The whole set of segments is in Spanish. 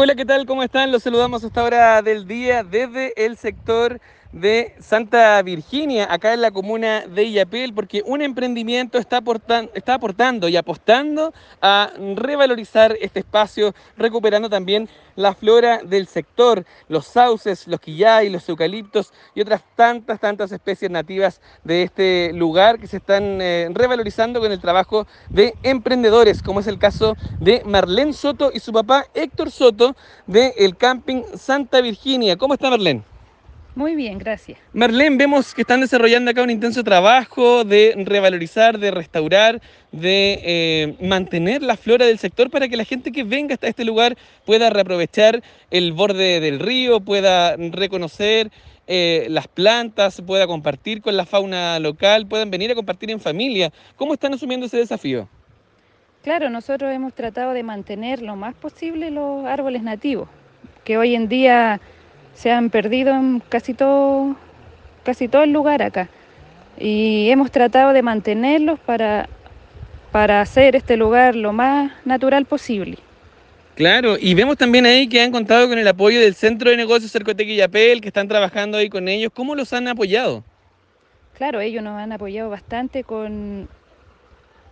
Hola, ¿qué tal? ¿Cómo están? Los saludamos a esta hora del día desde el sector de Santa Virginia, acá en la comuna de Illapel, porque un emprendimiento está, está aportando y apostando a revalorizar este espacio, recuperando también la flora del sector, los sauces, los quillay, los eucaliptos y otras tantas, tantas especies nativas de este lugar que se están eh, revalorizando con el trabajo de emprendedores, como es el caso de Marlene Soto y su papá Héctor Soto del camping Santa Virginia. ¿Cómo está Marlene? Muy bien, gracias. Marlene, vemos que están desarrollando acá un intenso trabajo de revalorizar, de restaurar, de eh, mantener la flora del sector para que la gente que venga hasta este lugar pueda reaprovechar el borde del río, pueda reconocer eh, las plantas, pueda compartir con la fauna local, puedan venir a compartir en familia. ¿Cómo están asumiendo ese desafío? Claro, nosotros hemos tratado de mantener lo más posible los árboles nativos, que hoy en día se han perdido en casi todo, casi todo el lugar acá. Y hemos tratado de mantenerlos para, para hacer este lugar lo más natural posible. Claro, y vemos también ahí que han contado con el apoyo del Centro de Negocios Cercotec y Yapel, que están trabajando ahí con ellos. ¿Cómo los han apoyado? Claro, ellos nos han apoyado bastante con,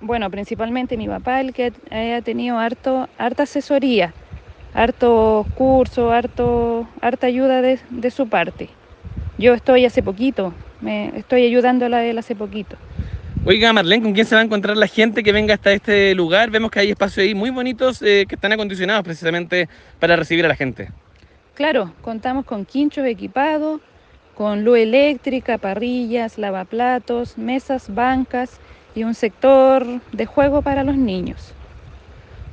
bueno, principalmente mi papá, el que ha tenido harto, harta asesoría harto curso, harto, harta ayuda de, su parte. Yo estoy hace poquito, me estoy ayudándola a él hace poquito. Oiga, Marlene, ¿con quién se va a encontrar la gente que venga hasta este lugar? Vemos que hay espacios ahí muy bonitos eh, que están acondicionados precisamente para recibir a la gente. Claro, contamos con quinchos equipados, con luz eléctrica, parrillas, lavaplatos, mesas, bancas y un sector de juego para los niños.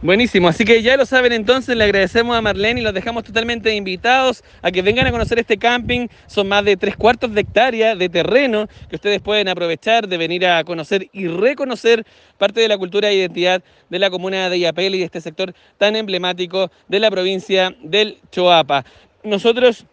Buenísimo, así que ya lo saben entonces, le agradecemos a Marlene y los dejamos totalmente invitados a que vengan a conocer este camping. Son más de tres cuartos de hectárea de terreno que ustedes pueden aprovechar de venir a conocer y reconocer parte de la cultura e identidad de la comuna de Iapel y de este sector tan emblemático de la provincia del Choapa. Nosotros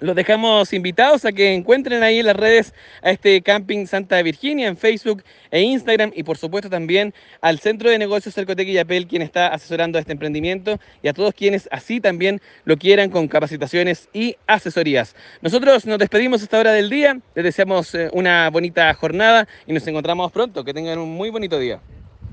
los dejamos invitados a que encuentren ahí en las redes a este Camping Santa Virginia en Facebook e Instagram y por supuesto también al Centro de Negocios Cercotec y Apel quien está asesorando a este emprendimiento y a todos quienes así también lo quieran con capacitaciones y asesorías. Nosotros nos despedimos a esta hora del día, les deseamos eh, una bonita jornada y nos encontramos pronto. Que tengan un muy bonito día.